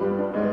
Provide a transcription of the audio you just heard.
Música